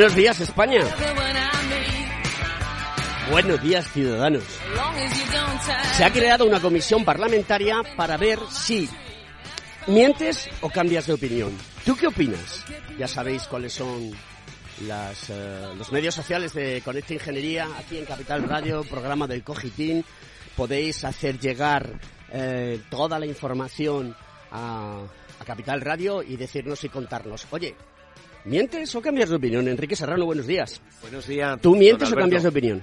Buenos días, España. Buenos días, ciudadanos. Se ha creado una comisión parlamentaria para ver si mientes o cambias de opinión. ¿Tú qué opinas? Ya sabéis cuáles son eh, los medios sociales de Conecta Ingeniería, aquí en Capital Radio, programa del Cogitín. Podéis hacer llegar eh, toda la información a, a Capital Radio y decirnos y contarnos, oye, ¿Mientes o cambias de opinión? Enrique Serrano, buenos días. Buenos días. ¿Tú mientes o cambias de opinión?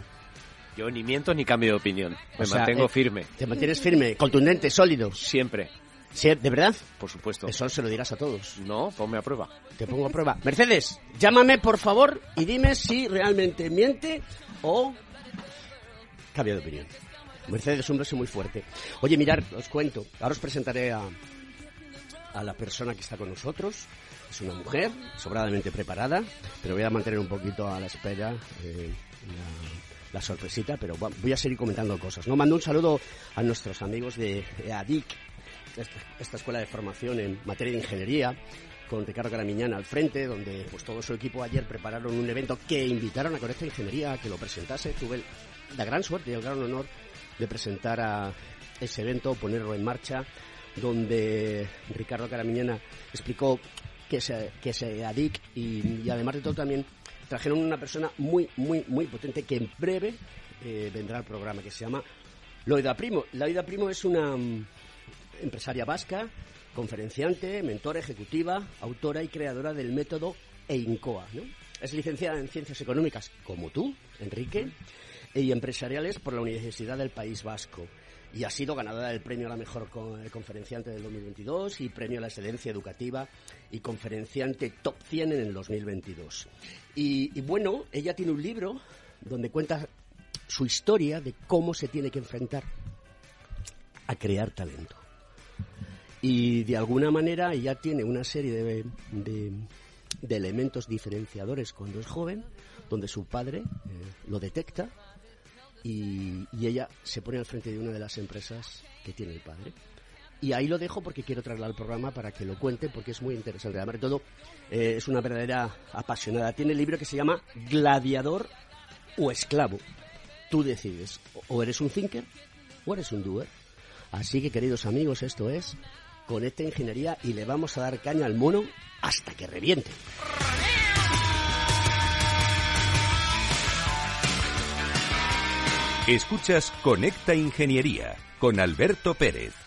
Yo ni miento ni cambio de opinión. Me mantengo eh, firme. Te mantienes firme, contundente, sólido. Siempre. ¿De verdad? Por supuesto. Eso se lo dirás a todos. No, ponme a prueba. Te pongo a prueba. Mercedes, llámame por favor y dime si realmente miente o cambia de opinión. Mercedes es un beso muy fuerte. Oye, mirar, os cuento. Ahora os presentaré a, a la persona que está con nosotros. Es una mujer sobradamente preparada, pero voy a mantener un poquito a la espera eh, la, sorpresita, pero voy a seguir comentando cosas. ¿no? Mando un saludo a nuestros amigos de ADIC, esta escuela de formación en materia de ingeniería, con Ricardo Caramiñana al frente, donde pues todo su equipo ayer prepararon un evento que invitaron a Conecta Ingeniería a que lo presentase. Tuve la gran suerte y el gran honor de presentar a ese evento, ponerlo en marcha, donde Ricardo Caramiñana explicó que se, que se ADIC y, además de todo también trajeron una persona muy, muy, muy potente que en breve eh, vendrá al programa, que se llama Loida Primo. Loida Primo es una mm, empresaria vasca, conferenciante, mentora ejecutiva, autora y creadora del método EINCOA. Es licenciada en Ciencias Económicas, como tú, Enrique, y empresariales por la Universidad del País Vasco y ha sido ganadora del premio a la mejor eh, conferenciante del 2022 y premio a la excelencia educativa y conferenciante top 100 en el 2022. Y, bueno, ella tiene un libro donde cuenta su historia de cómo se tiene que enfrentar a crear talento. Y de alguna manera ella tiene una serie de, de, elementos diferenciadores cuando es joven, donde su padre eh, lo detecta y, ella se pone al frente de una de las empresas que tiene el padre. Y ahí lo dejo porque quiero traerla al programa para que lo cuente porque es muy interesante. Además de todo, eh, es una verdadera apasionada. Tiene el libro que se llama Gladiador o Esclavo. Tú decides, o eres un thinker o eres un doer. Así que, queridos amigos, esto es Conecta Ingeniería y le vamos a dar caña al mono hasta que reviente. Escuchas Conecta Ingeniería con Alberto Pérez.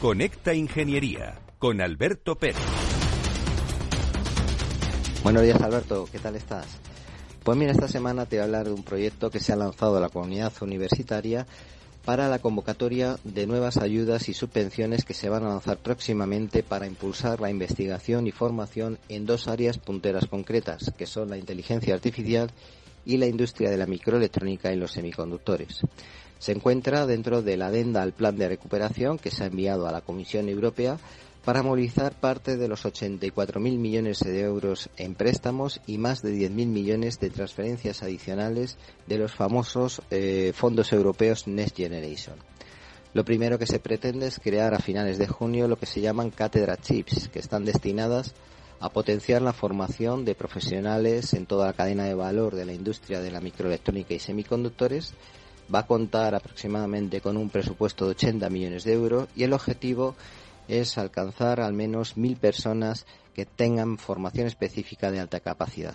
Conecta Ingeniería con Alberto Pérez. Buenos días Alberto, ¿qué tal estás? Pues mira, esta semana te voy a hablar de un proyecto que se ha lanzado la comunidad universitaria para la convocatoria de nuevas ayudas y subvenciones que se van a lanzar próximamente para impulsar la investigación y formación en dos áreas punteras concretas, que son la inteligencia artificial y la industria de la microelectrónica y los semiconductores. Se encuentra dentro de la adenda al plan de recuperación que se ha enviado a la Comisión Europea para movilizar parte de los 84.000 millones de euros en préstamos y más de 10.000 millones de transferencias adicionales de los famosos eh, fondos europeos Next Generation. Lo primero que se pretende es crear a finales de junio lo que se llaman cátedra chips, que están destinadas a potenciar la formación de profesionales en toda la cadena de valor de la industria de la microelectrónica y semiconductores. Va a contar aproximadamente con un presupuesto de 80 millones de euros y el objetivo es alcanzar al menos mil personas que tengan formación específica de alta capacidad.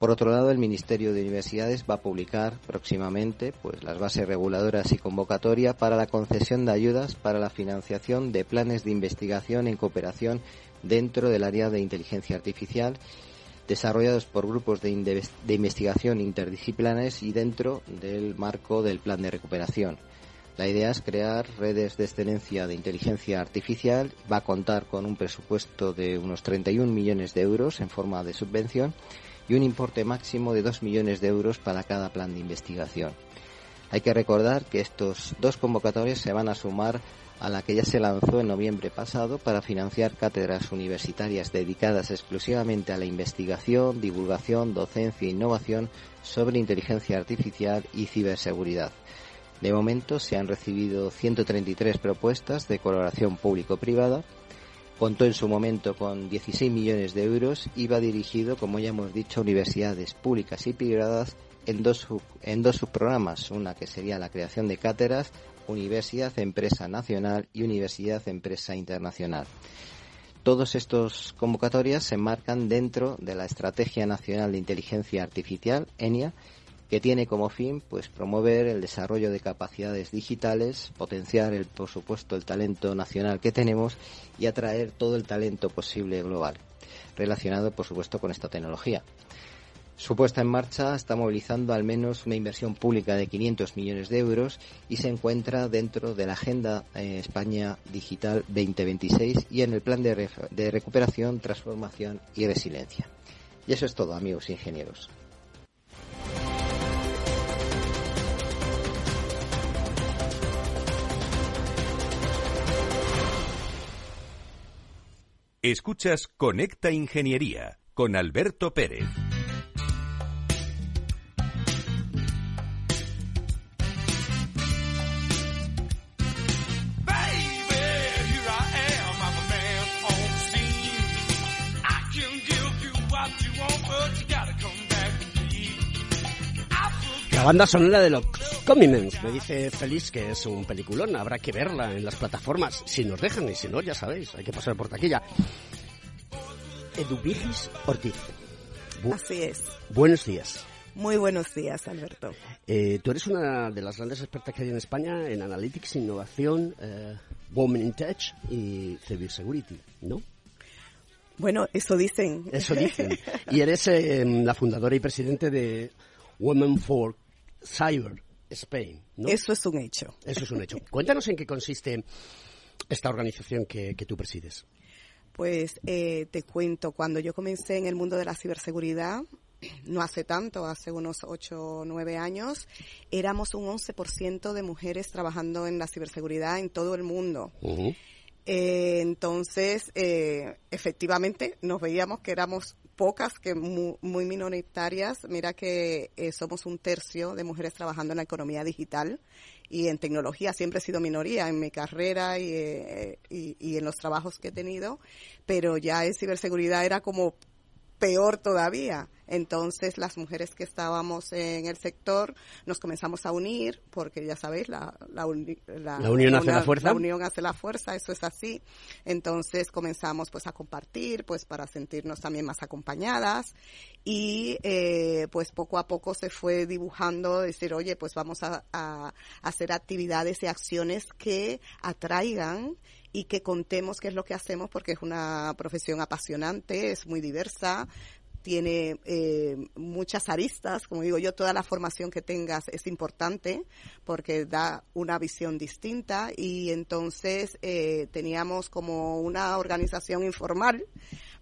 Por otro lado, el Ministerio de Universidades va a publicar próximamente pues, las bases reguladoras y convocatoria para la concesión de ayudas para la financiación de planes de investigación en cooperación dentro del área de inteligencia artificial desarrollados por grupos de, investigación interdisciplinares y dentro del marco del plan de recuperación. La idea es crear redes de excelencia de inteligencia artificial. Va a contar con un presupuesto de unos 31 millones de euros en forma de subvención y un importe máximo de 2 millones de euros para cada plan de investigación. Hay que recordar que estos dos convocatorios se van a sumar a la que ya se lanzó en noviembre pasado para financiar cátedras universitarias dedicadas exclusivamente a la investigación, divulgación, docencia e innovación sobre inteligencia artificial y ciberseguridad. De momento se han recibido 133 propuestas de colaboración público-privada. Contó en su momento con 16 millones de euros y va dirigido, como ya hemos dicho, a universidades públicas y privadas en dos, en dos subprogramas. Una que sería la creación de cátedras, Universidad Empresa Nacional y Universidad Empresa Internacional. Todos estos convocatorias se enmarcan dentro de la Estrategia Nacional de Inteligencia Artificial, ENIA, que tiene como fin pues promover el desarrollo de capacidades digitales, potenciar el por supuesto el talento nacional que tenemos y atraer todo el talento posible global relacionado por supuesto con esta tecnología. Su puesta en marcha está movilizando al menos una inversión pública de 500 millones de euros y se encuentra dentro de la Agenda eh, España Digital 2026 y en el Plan de, de Recuperación, Transformación y Resiliencia. Y eso es todo, amigos ingenieros. Escuchas Conecta Ingeniería con Alberto Pérez. La banda sonora de los Comimens, me dice Feliz que es un peliculón, habrá que verla en las plataformas, si nos dejan y si no, ya sabéis, hay que pasar por taquilla. Eduvigis Ortiz. Así es. Buenos días. Muy buenos días, Alberto. Eh, tú eres una de las grandes expertas que hay en España en Analytics, Innovación, eh, Women in Tech y Cybersecurity, ¿no? Bueno, eso dicen. Eso dicen. Y eres eh, la fundadora y presidente de Women for Cyber Spain, ¿no? Eso es un hecho. Eso es un hecho. Cuéntanos en qué consiste esta organización que, que tú presides. Pues eh, te cuento, cuando yo comencé en el mundo de la ciberseguridad, no hace tanto, hace unos 8 o 9 años, éramos un 11% de mujeres trabajando en la ciberseguridad en todo el mundo. eh, entonces, eh, efectivamente, nos veíamos que éramos pocas, que muy, muy minoritarias. Mira que eh, somos un tercio de mujeres trabajando en la economía digital y en tecnología. Siempre he sido minoría en mi carrera y, eh, y, y en los trabajos que he tenido, pero ya en ciberseguridad era como peor todavía. Entonces las mujeres que estábamos en el sector nos comenzamos a unir, porque ya sabéis, la, la, uni, la, la unión hace la fuerza. La unión hace la fuerza, eso es así. Entonces comenzamos pues a compartir, pues para sentirnos también más acompañadas y eh, pues poco a poco se fue dibujando, decir, oye, pues vamos a, a hacer actividades y acciones que atraigan y que contemos qué es lo que hacemos porque es una profesión apasionante, es muy diversa, tiene eh, muchas aristas, como digo yo, toda la formación que tengas es importante porque da una visión distinta. Y entonces eh, teníamos como una organización informal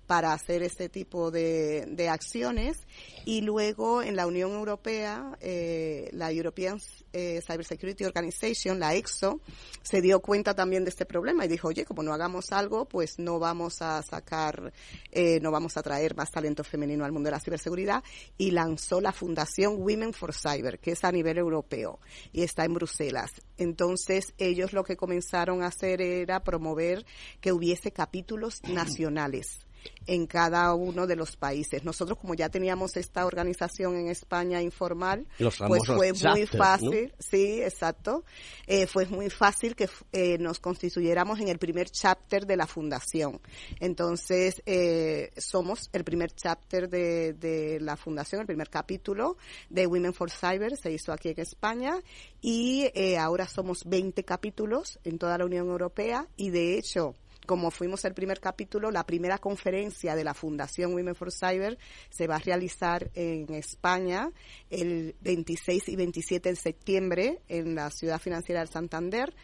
para hacer este tipo de, de acciones. Y luego en la Unión Europea, eh, la European eh, Cybersecurity Organization, la EXO, se dio cuenta también de este problema y dijo, oye, como no hagamos algo, pues no vamos a sacar, eh, no vamos a traer más talento femenino al mundo de la ciberseguridad y lanzó la Fundación Women for Cyber, que es a nivel europeo y está en Bruselas. Entonces ellos lo que comenzaron a hacer era promover que hubiese capítulos nacionales en cada uno de los países. Nosotros, como ya teníamos esta organización en España informal, pues fue muy fácil, sí, exacto, eh, fue muy fácil que eh, nos constituyéramos en el primer chapter de la fundación. Entonces, eh, somos el primer chapter de, de la fundación, el primer capítulo de Women for Cyber, se hizo aquí en España, y ahora somos 20 capítulos en toda la Unión Europea, y de hecho, como fuimos el primer capítulo, la primera conferencia de la Fundación Women for Cyber se va a realizar en España el 26 y 27 de septiembre en la ciudad financiera del Santander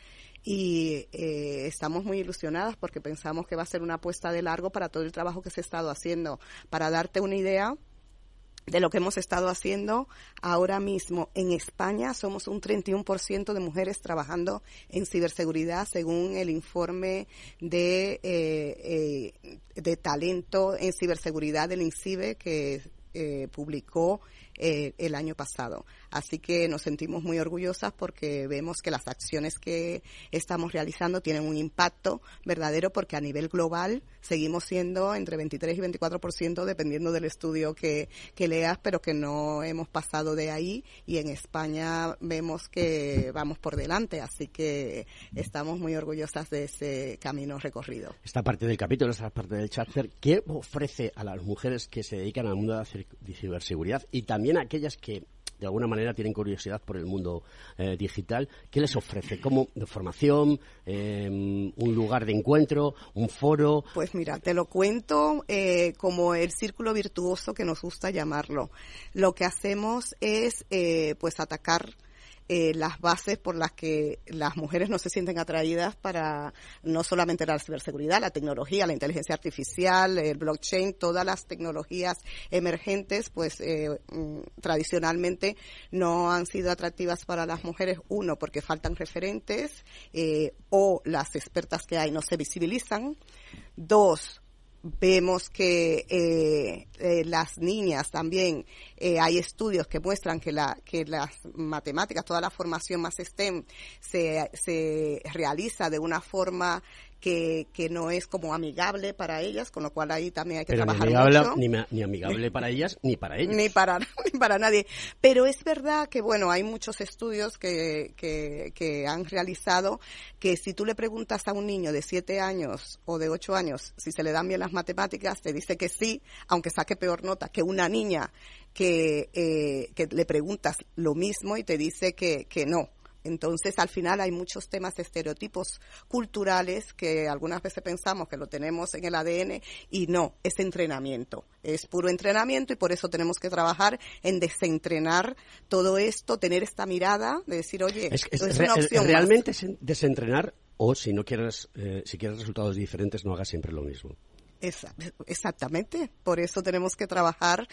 y eh, estamos muy ilusionadas porque pensamos que va a ser una apuesta de largo para todo el trabajo que se ha estado haciendo. Para darte una idea, de lo que hemos estado haciendo ahora mismo en España. Somos un 31% de mujeres trabajando en ciberseguridad según el informe de, eh, eh, de talento en ciberseguridad del INCIBE que eh, publicó eh, el año pasado. Así que nos sentimos muy orgullosas porque vemos que las acciones que estamos realizando tienen un impacto verdadero porque a nivel global seguimos siendo entre 23 y 24% dependiendo del estudio que, que leas, pero que no hemos pasado de ahí y en España vemos que vamos por delante. Así que estamos muy orgullosas de ese camino recorrido. Esta parte del capítulo, esta parte del chapter, ¿qué ofrece a las mujeres que se dedican al mundo de la ciberseguridad y también también aquellas que de alguna manera tienen curiosidad por el mundo eh, digital, ¿qué les ofrece? ¿Cómo de formación, em, un lugar de encuentro, un foro? Pues mira, te lo cuento eh, como el círculo virtuoso que nos gusta llamarlo. Lo que hacemos es eh, pues atacar eh, las bases por las que las mujeres no se sienten atraídas para no solamente la ciberseguridad, la tecnología, la inteligencia artificial, el blockchain, todas las tecnologías emergentes, pues eh, mm, tradicionalmente no han sido atractivas para las mujeres. Uno, porque faltan referentes eh, o las expertas que hay no se visibilizan. Dos, vemos que eh, eh, las niñas también eh, hay estudios que muestran que la que las matemáticas toda la formación más STEM se, se realiza de una forma que, que no es como amigable para ellas, con lo cual ahí también hay que trabajar ni amigable, Ni, ni, amigable para ellas ni para ellos. Ni para, ni para nadie. Pero es verdad que, bueno, hay muchos estudios que, que, que han realizado que si tú le preguntas a un niño de 7 años o de 8 años si se le dan bien las matemáticas, te dice que sí, aunque saque peor nota que una niña que, eh, que le preguntas lo mismo y te dice que, que no. Entonces, al final hay muchos temas de estereotipos culturales que algunas veces pensamos que lo tenemos en el ADN y no, es entrenamiento, es puro entrenamiento y por eso tenemos que trabajar en desentrenar todo esto, tener esta mirada de decir, oye, es, una opción. Realmente es desentrenar o si no quieres, eh, si quieres resultados diferentes, no hagas siempre lo mismo exactamente, por eso tenemos que trabajar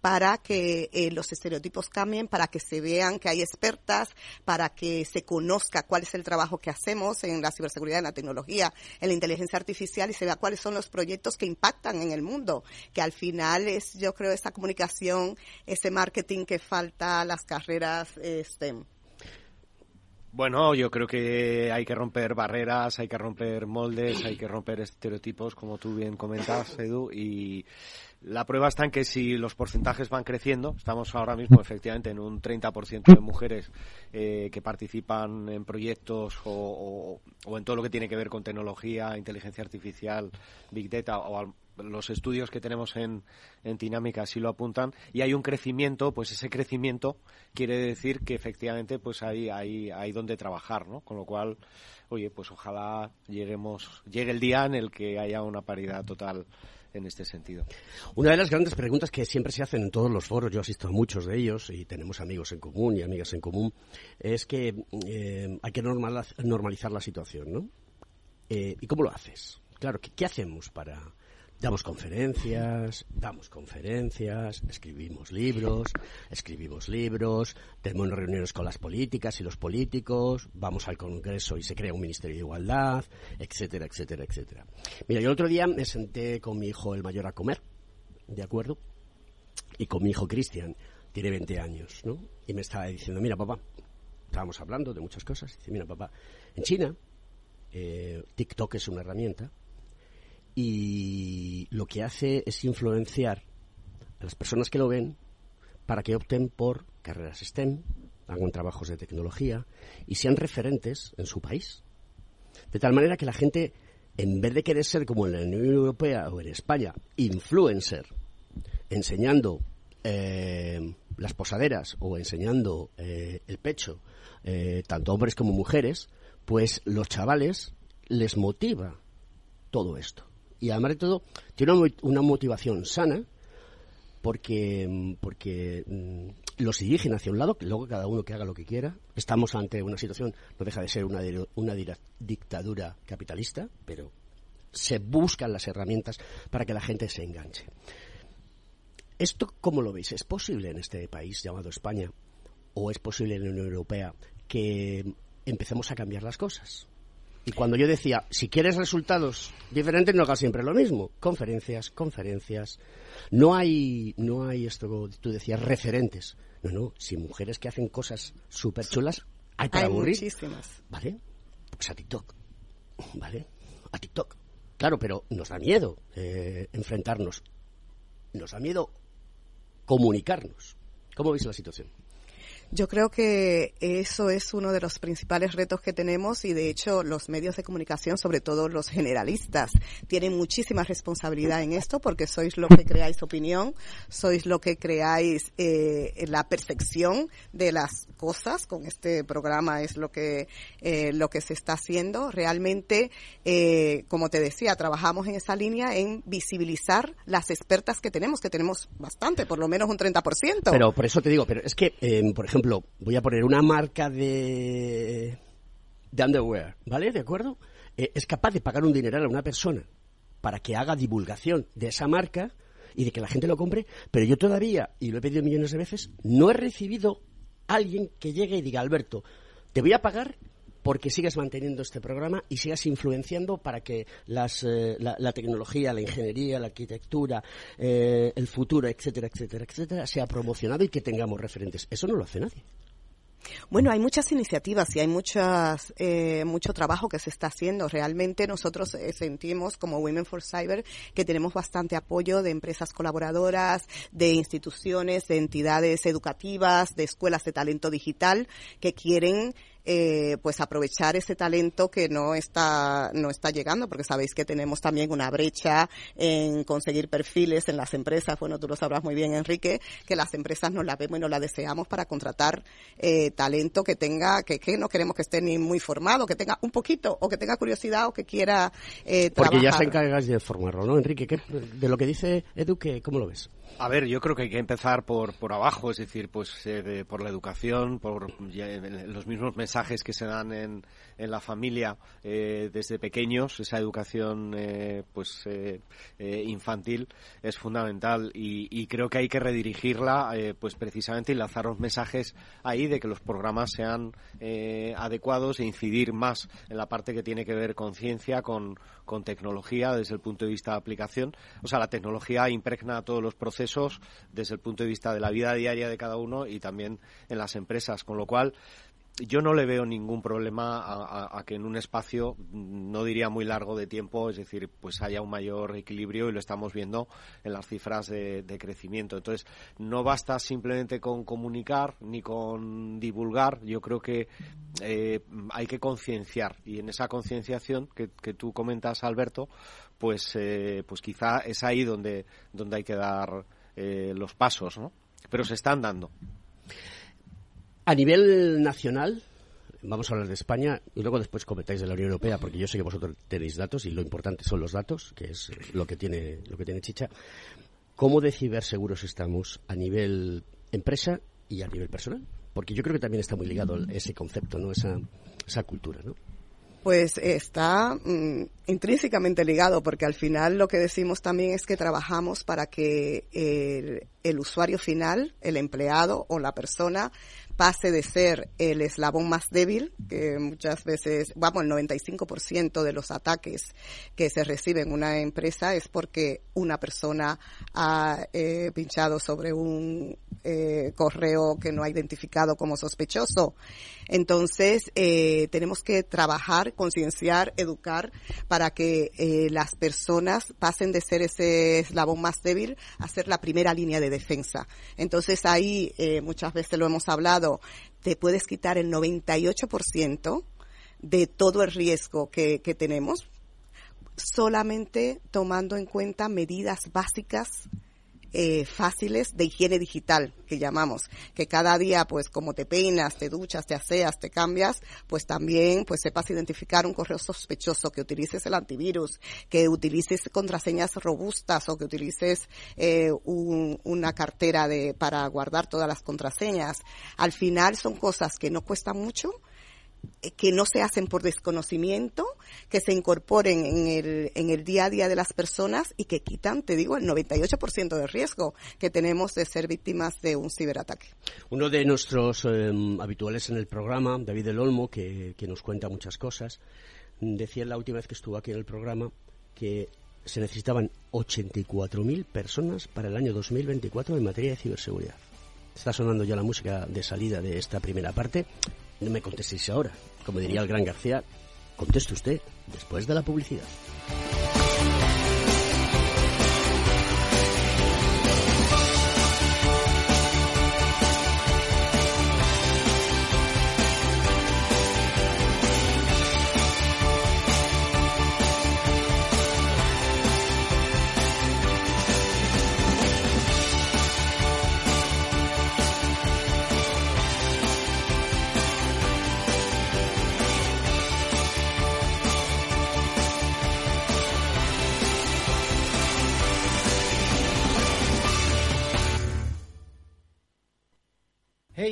para que eh, los estereotipos cambien, para que se vean que hay expertas, para que se conozca cuál es el trabajo que hacemos en la ciberseguridad, en la tecnología, en la inteligencia artificial y se vea cuáles son los proyectos que impactan en el mundo, que al final es, yo creo, esa comunicación, ese marketing que falta las carreras eh, STEM. Bueno, yo creo que hay que romper barreras, hay que romper moldes, hay que romper estereotipos, como tú bien comentas, Edu, y la prueba está en que si los porcentajes van creciendo, estamos ahora mismo efectivamente en un 30% de mujeres eh, que participan en proyectos o, o, en todo lo que tiene que ver con tecnología, inteligencia artificial, big data o, los estudios que tenemos en, en Dinámica así lo apuntan y hay un crecimiento, pues ese crecimiento quiere decir que efectivamente pues hay, hay, hay donde trabajar, ¿no? Con lo cual, oye, pues ojalá lleguemos, llegue el día en el que haya una paridad total en este sentido. Una de las grandes preguntas que siempre se hacen en todos los foros, yo asisto a muchos de ellos y tenemos amigos en común y amigas en común, es que eh, hay que normalizar la situación, ¿no? Eh, ¿Y cómo lo haces? Claro, ¿qué, hacemos para...? Damos conferencias, damos conferencias, escribimos libros, escribimos libros, tenemos reuniones con las políticas y los políticos, vamos al Congreso y se crea un Ministerio de Igualdad, etcétera, etcétera, etcétera. Mira, yo el otro día me senté con mi hijo el mayor a comer, ¿de acuerdo? Y con mi hijo Cristian, tiene 20 años, ¿no? Y me estaba diciendo, mira papá, estábamos hablando de muchas cosas, dice, mira papá, en China eh, TikTok es una herramienta y lo que hace es influenciar a las personas que lo ven para que opten por carreras STEM, hagan trabajos de tecnología y sean referentes en su país. De tal manera que la gente, en vez de querer ser como en la Unión Europea o en España, influencer, enseñando eh, las posaderas o enseñando eh, el pecho, tanto hombres como mujeres, pues los chavales les motiva todo esto. Y además de todo, tiene una motivación sana porque, porque mm, los dirigen hacia un lado, que luego cada uno que haga lo que quiera. Estamos ante una situación, no deja de ser una, una dictadura capitalista, pero se buscan las herramientas para que la gente se enganche. ¿Esto cómo lo veis? ¿Es posible en este país llamado España o es posible en la Unión Europea que empecemos a cambiar las cosas. Y cuando yo decía, si quieres resultados diferentes, no hagas siempre lo mismo. Conferencias, conferencias. No hay, no hay esto, tú decías, referentes. No, no, si mujeres que hacen cosas súper chulas, hay para aburrir. muchísimas. ¿Vale? Pues a TikTok. ¿Vale? A TikTok. Claro, pero nos da miedo eh, enfrentarnos. Nos da miedo comunicarnos. ¿Cómo veis la situación? Yo creo que eso es uno de los principales retos que tenemos y de hecho los medios de comunicación, sobre todo los generalistas, tienen muchísima responsabilidad en esto porque sois lo que creáis opinión, sois lo que creáis eh, la percepción de las cosas. Con este programa es lo que eh, lo que se está haciendo. Realmente, eh, como te decía, trabajamos en esa línea en visibilizar las expertas que tenemos, que tenemos bastante, por lo menos un 30%. Pero por eso te digo, pero es que, por ejemplo, voy a poner una marca de, de underwear, ¿vale? ¿De acuerdo? Eh, es capaz de pagar un dineral a una persona para que haga divulgación de esa marca y de que la gente lo compre, pero yo todavía, y lo he pedido millones de veces, no he recibido alguien que llegue y diga, Alberto, te voy a pagar porque sigas manteniendo este programa y sigas influenciando para que las, eh, la, tecnología, la ingeniería, la arquitectura, eh, el futuro, etcétera, etcétera, etcétera, sea promocionado y que tengamos referentes. Eso no lo hace nadie. Bueno, hay muchas iniciativas y hay muchas, eh, mucho trabajo que se está haciendo. Realmente nosotros sentimos como Women for Cyber que tenemos bastante apoyo de empresas colaboradoras, de instituciones, de entidades educativas, de escuelas de talento digital que quieren eh, pues aprovechar ese talento que no está no está llegando porque sabéis que tenemos también una brecha en conseguir perfiles en las empresas. Bueno tú lo sabrás muy bien Enrique que las empresas no la vemos y no la deseamos para contratar eh, talento que tenga que, que no queremos que esté ni muy formado que tenga un poquito o que tenga curiosidad o que quiera eh, porque ya se encargas de formarlo no Enrique de lo que dice Edu cómo lo ves a ver, yo creo que hay que empezar por, por abajo, es decir, pues eh, por la educación, por los mismos mensajes que se dan en, en la familia eh, desde pequeños, esa educación eh, pues infantil es fundamental y, y, creo que hay que redirigirla, pues precisamente y lanzar los mensajes ahí de que los programas sean adecuados e incidir más en la parte que tiene que ver con ciencia, con, con tecnología desde el punto de vista de aplicación. O sea, la tecnología impregna todos los procesos desde el punto de vista de la vida diaria de cada uno y también en las empresas, con lo cual yo no le veo ningún problema a, que en un espacio, no diría muy largo de tiempo, es decir, pues haya un mayor equilibrio y lo estamos viendo en las cifras de, crecimiento. Entonces, no basta simplemente con comunicar ni con divulgar. Yo creo que eh, hay que concienciar y en esa concienciación que, tú comentas, Alberto, pues, eh, pues quizá es ahí donde, donde hay que dar eh, los pasos, ¿no? Pero se están dando. A nivel nacional, vamos a hablar de España y luego después comentáis de la Unión Europea, porque yo sé que vosotros tenéis datos y lo importante son los datos, que es lo que tiene, lo que tiene Chicha. ¿Cómo de ciberseguros estamos a nivel empresa y a nivel personal? Porque yo creo que también está muy ligado ese concepto, ¿no? Esa, esa cultura, ¿no? Pues está mm, intrínsecamente ligado, porque al final lo que decimos también es que trabajamos para que el, el usuario final, el empleado o la persona, pase de ser el eslabón más débil, que muchas veces, vamos, el 95% de los ataques que se reciben en una empresa es porque una persona ha eh, pinchado sobre un eh, correo que no ha identificado como sospechoso. Entonces, eh, tenemos que trabajar, concienciar, educar para que eh, las personas pasen de ser ese eslabón más débil a ser la primera línea de defensa. Entonces, ahí eh, muchas veces lo hemos hablado, te puedes quitar el 98% de todo el riesgo que, que tenemos solamente tomando en cuenta medidas básicas eh, fáciles de higiene digital, que llamamos, que cada día, pues como te peinas, te duchas, te aseas, te cambias, pues también, pues sepas identificar un correo sospechoso, que utilices el antivirus, que utilices contraseñas robustas o que utilices eh, un- una cartera de, para guardar todas las contraseñas. Al final son cosas que no cuestan mucho, que no se hacen por desconocimiento, que se incorporen en el, día a día de las personas y que quitan, te digo, el 98% de riesgo que tenemos de ser víctimas de un ciberataque. Uno de nuestros eh, habituales en el programa, David del Olmo, que, que nos cuenta muchas cosas, decía la última vez que estuvo aquí en el programa que se necesitaban 84.000 personas para el año 2024 en materia de ciberseguridad. Está sonando ya la música de salida de esta primera parte. No me contestéis ahora. Como diría el gran García, conteste usted después de la publicidad.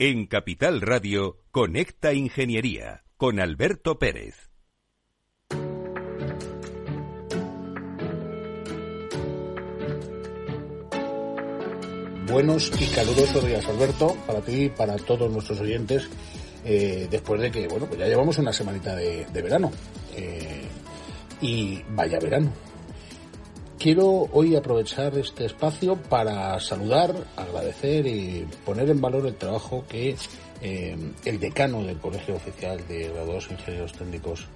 En Capital Radio, Conecta Ingeniería con Alberto Pérez. Buenos y calurosos días, Alberto, para ti y para todos nuestros oyentes, eh, después de que, bueno, pues ya llevamos una semanita de, verano. Eh, y vaya verano. ¿Qué quiero hoy aprovechar este espacio para saludar, agradecer y poner en valor el trabajo que eh, el decano del Colegio Oficial de Graduados Ingenieros Técnicos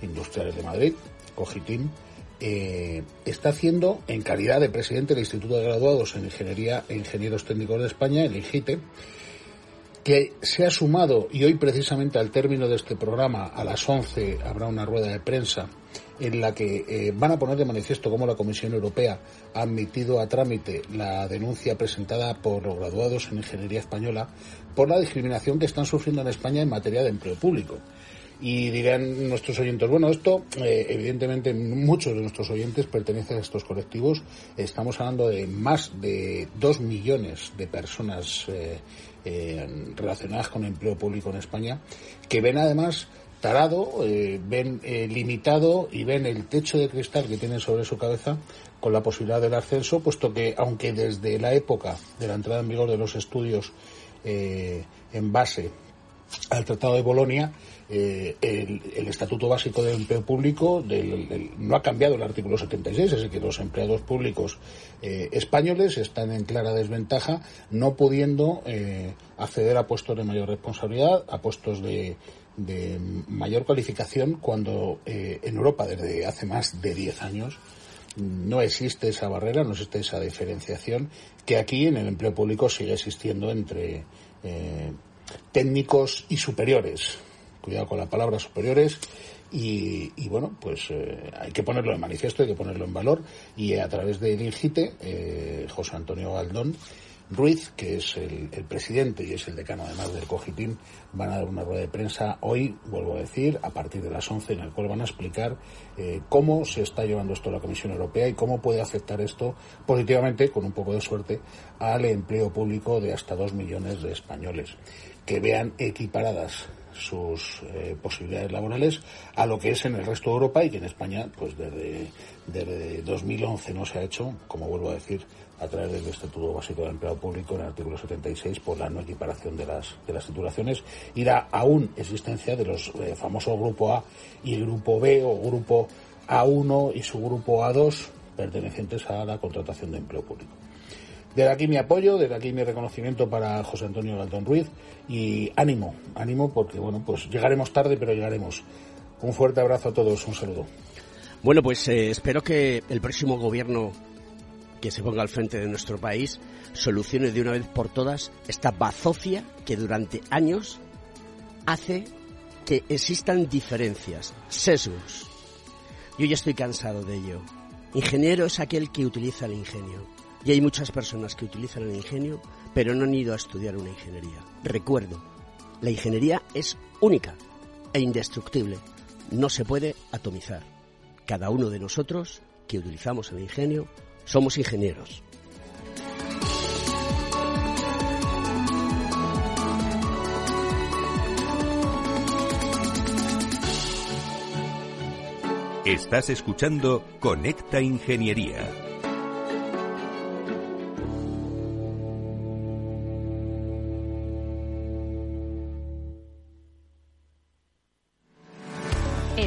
Industriales de Madrid, COGITIM, eh, está haciendo en calidad de presidente del Instituto de Graduados en Ingeniería e Ingenieros Técnicos de España, el IGITE, que se ha sumado, y hoy precisamente al término de este programa, a las 11 habrá una rueda de prensa en la que eh, van a poner de manifiesto cómo la Comisión Europea ha admitido a trámite la denuncia presentada por los graduados en Ingeniería Española por la discriminación que están sufriendo en España en materia de empleo público. Y dirán nuestros oyentes, bueno, esto eh, evidentemente muchos de nuestros oyentes pertenecen a estos colectivos. Estamos hablando de más de dos millones de personas eh, relacionadas con empleo público en España que ven además tarado, ven limitado y ven el techo de cristal que tienen sobre su cabeza con la posibilidad del ascenso, puesto que aunque desde la época de la entrada en vigor de los estudios en base al Tratado de Bolonia, eh, el, Estatuto Básico del Empleo Público no ha cambiado el artículo 76, es decir, que los empleados públicos eh, españoles están en clara desventaja, no pudiendo eh, acceder a puestos de mayor responsabilidad, a puestos de, de mayor cualificación, cuando en Europa, desde hace más de 10 años, no existe esa barrera, no existe esa diferenciación que aquí en el empleo público sigue existiendo entre técnicos y superiores. Cuidado con la palabra superiores y, bueno, pues eh, hay que ponerlo en manifiesto, hay que ponerlo en valor y a través del INGITE, eh, José Antonio Galdón Ruiz, que es el, presidente y es el decano además del COGITIM, van a dar una rueda de prensa hoy, vuelvo a decir, a partir de las 11, en el cual van a explicar eh, cómo se está llevando esto a la Comisión Europea y cómo puede afectar esto positivamente, con un poco de suerte, al empleo público de hasta dos millones de españoles, que vean equiparadas sus eh, posibilidades laborales a lo que es en el resto de Europa y que en España, pues desde, desde 2011 no se ha hecho, como vuelvo a decir, a través del Estatuto Básico del Empleado Público en el artículo 76 por la no equiparación de las, de las titulaciones y la aún existencia de los eh, famosos Grupo A y Grupo B o Grupo A1 y su Grupo A2 pertenecientes a la contratación de empleo público. Desde aquí mi apoyo, desde aquí mi reconocimiento para José Antonio Galdón Ruiz y ánimo, ánimo porque bueno, pues llegaremos tarde, pero llegaremos. Un fuerte abrazo a todos, un saludo. Bueno, pues eh, espero que el próximo gobierno que se ponga al frente de nuestro país solucione de una vez por todas esta bazofia que durante años hace que existan diferencias, sesgos. Yo ya estoy cansado de ello. Ingeniero es aquel que utiliza el ingenio. Y hay muchas personas que utilizan el ingenio, pero no han ido a estudiar una ingeniería. Recuerdo, la ingeniería es única e indestructible. No se puede atomizar. Cada uno de nosotros que utilizamos el ingenio somos ingenieros. Estás escuchando Conecta Ingeniería.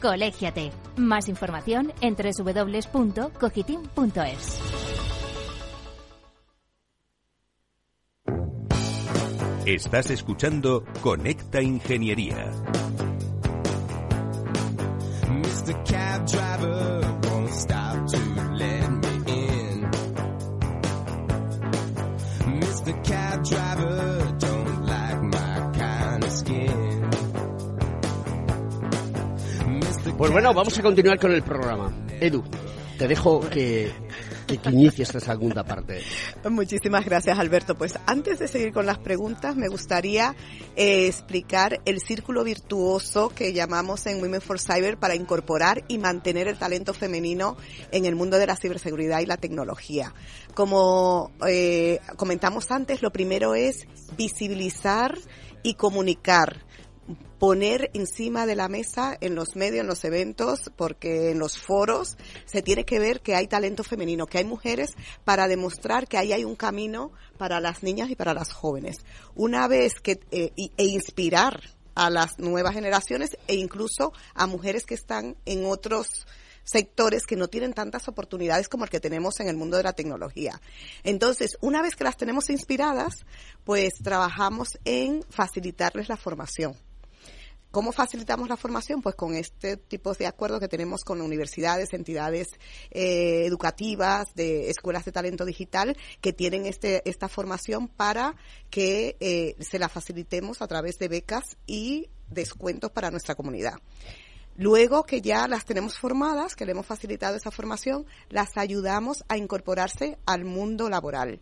Colégiate. Más información en www.cogitim.es. Estás escuchando Conecta Ingeniería. Pues bueno, vamos a continuar con el programa. Edu, te dejo que que, inicie esta segunda parte. Muchísimas gracias, Alberto. Pues antes de seguir con las preguntas, me gustaría eh, explicar el círculo virtuoso que llamamos en Women for Cyber para incorporar y mantener el talento femenino en el mundo de la ciberseguridad y la tecnología. Como eh, comentamos antes, lo primero es visibilizar y comunicar poner encima de la mesa en los medios, en los eventos, porque en los foros se tiene que ver que hay talento femenino, que hay mujeres para demostrar que ahí hay un camino para las niñas y para las jóvenes. Una vez que, eh, e inspirar a las nuevas generaciones e incluso a mujeres que están en otros sectores que no tienen tantas oportunidades como el que tenemos en el mundo de la tecnología. Entonces, una vez que las tenemos inspiradas, pues trabajamos en facilitarles la formación ¿Cómo facilitamos la formación? Pues con este tipo de acuerdos que tenemos con universidades, entidades eh, educativas, de escuelas de talento digital, que tienen este, esta formación para que eh, se la facilitemos a través de becas y descuentos para nuestra comunidad. Luego que ya las tenemos formadas, que le hemos facilitado esa formación, las ayudamos a incorporarse al mundo laboral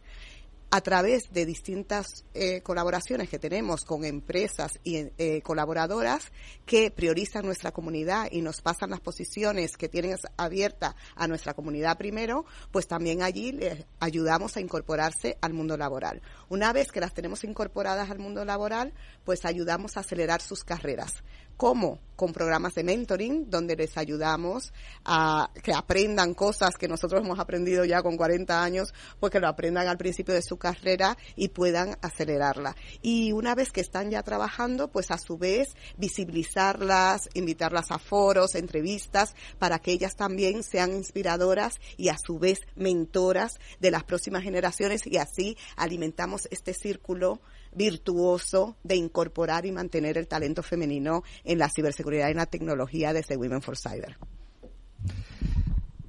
a través de distintas eh, colaboraciones que tenemos con empresas y eh, colaboradoras que priorizan nuestra comunidad y nos pasan las posiciones que tienen abierta a nuestra comunidad primero, pues también allí les ayudamos a incorporarse al mundo laboral. Una vez que las tenemos incorporadas al mundo laboral, pues ayudamos a acelerar sus carreras. ¿Cómo? Con programas de mentoring, donde les ayudamos a que aprendan cosas que nosotros hemos aprendido ya con 40 años, pues que lo aprendan al principio de su carrera y puedan acelerarla. Y una vez que están ya trabajando, pues a su vez visibilizarlas, invitarlas a foros, entrevistas, para que ellas también sean inspiradoras y a su vez mentoras de las próximas generaciones y así alimentamos este círculo virtuoso de incorporar y mantener el talento femenino en la ciberseguridad y en la tecnología desde Women for Cyber.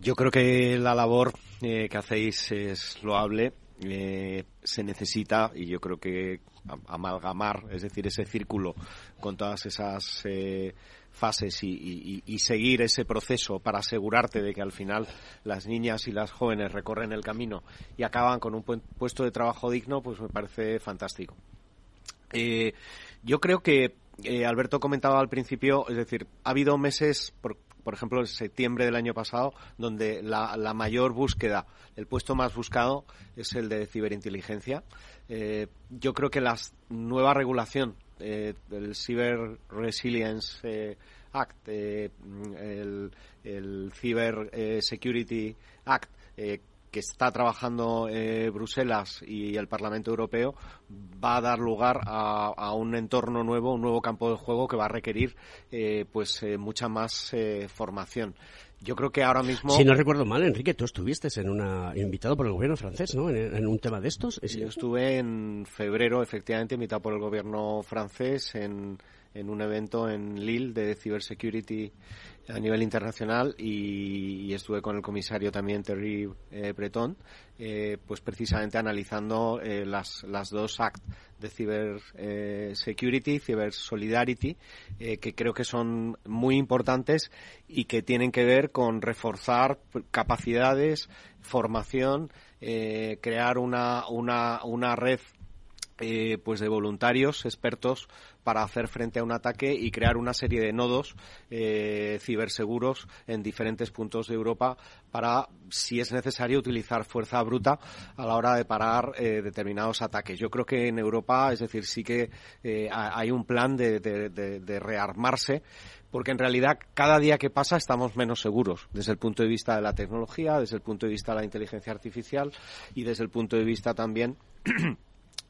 Yo creo que la labor eh, que hacéis es loable. Eh, se necesita y yo creo que amalgamar, es decir, ese círculo con todas esas eh, fases y, y, seguir ese proceso para asegurarte de que al final las niñas y las jóvenes recorren el camino y acaban con un puesto de trabajo digno, pues me parece fantástico. Eh, yo creo que eh, Alberto comentaba al principio, es decir, ha habido meses, por, por ejemplo, en septiembre del año pasado, donde la, la, mayor búsqueda, el puesto más buscado es el de ciberinteligencia. Eh, yo creo que la nueva regulación eh, del Cyber Resilience eh, Act, eh, el, el Cyber Security Act, que está trabajando eh, Bruselas y el Parlamento Europeo va a dar lugar a, un entorno nuevo, un nuevo campo de juego que va a requerir eh, pues eh, mucha más formación. Yo creo que ahora mismo. Si no recuerdo mal, Enrique, tú estuviste en una invitado por el gobierno francés, ¿no? En, un tema de estos. Yo estuve en febrero, efectivamente, invitado por el gobierno francés en, en un evento en Lille de Cybersecurity a nivel internacional y, estuve con el comisario también Terry eh, Breton, eh, pues precisamente analizando eh, las, las dos acts de Cyber eh, Security, Cyber Solidarity, que creo que son muy importantes y que tienen que ver con reforzar capacidades, formación, crear una, una, una red eh, pues de voluntarios expertos para hacer frente a un ataque y crear una serie de nodos eh, ciberseguros en diferentes puntos de Europa para, si es necesario, utilizar fuerza bruta a la hora de parar eh, determinados ataques. Yo creo que en Europa, es decir, sí que eh, hay un plan de, rearmarse porque en realidad cada día que pasa estamos menos seguros desde el punto de vista de la tecnología, desde el punto de vista de la inteligencia artificial y desde el punto de vista también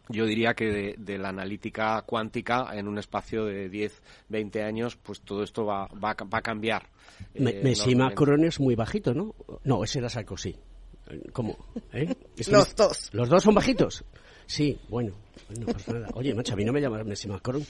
yo diría que de, la analítica cuántica en un espacio de 10, 20 años, pues todo esto va, va, va a cambiar. Eh, Messi Macron es muy bajito, ¿no? No, ese era Sarkozy. ¿Cómo? ¿Eh? Los dos. ¿Los dos son bajitos? Sí, bueno. nada. Oye, macho, a mí no me llamas Messi Macron.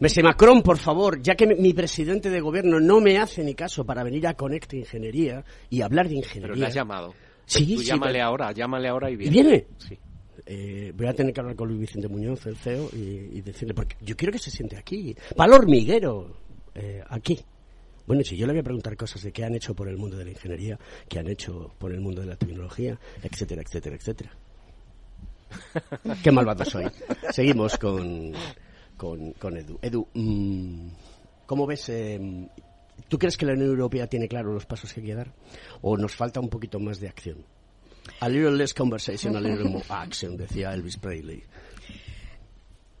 Messi Macron, por favor, ya que mi presidente de gobierno no me hace ni caso para venir a Conecta Ingeniería y hablar de ingeniería. Pero le has llamado. Sí, Tú llámale ahora, llámale ahora y viene. ¿Y viene? Sí. Eh, voy a tener que hablar con Luis Vicente Muñoz, el CEO, y, decirle, porque yo quiero que se siente aquí, para hormiguero, eh, aquí. Bueno, si yo le voy a preguntar cosas de qué han hecho por el mundo de la ingeniería, qué han hecho por el mundo de la tecnología, etcétera, etcétera, etcétera. qué malvado soy. Seguimos con, con, con Edu. Edu, mm, ¿cómo ves? eh, ¿Tú crees que la Unión Europea tiene claro los pasos que hay que dar? ¿O nos falta un poquito más de acción? A little less conversation, a little more action, decía Elvis Presley.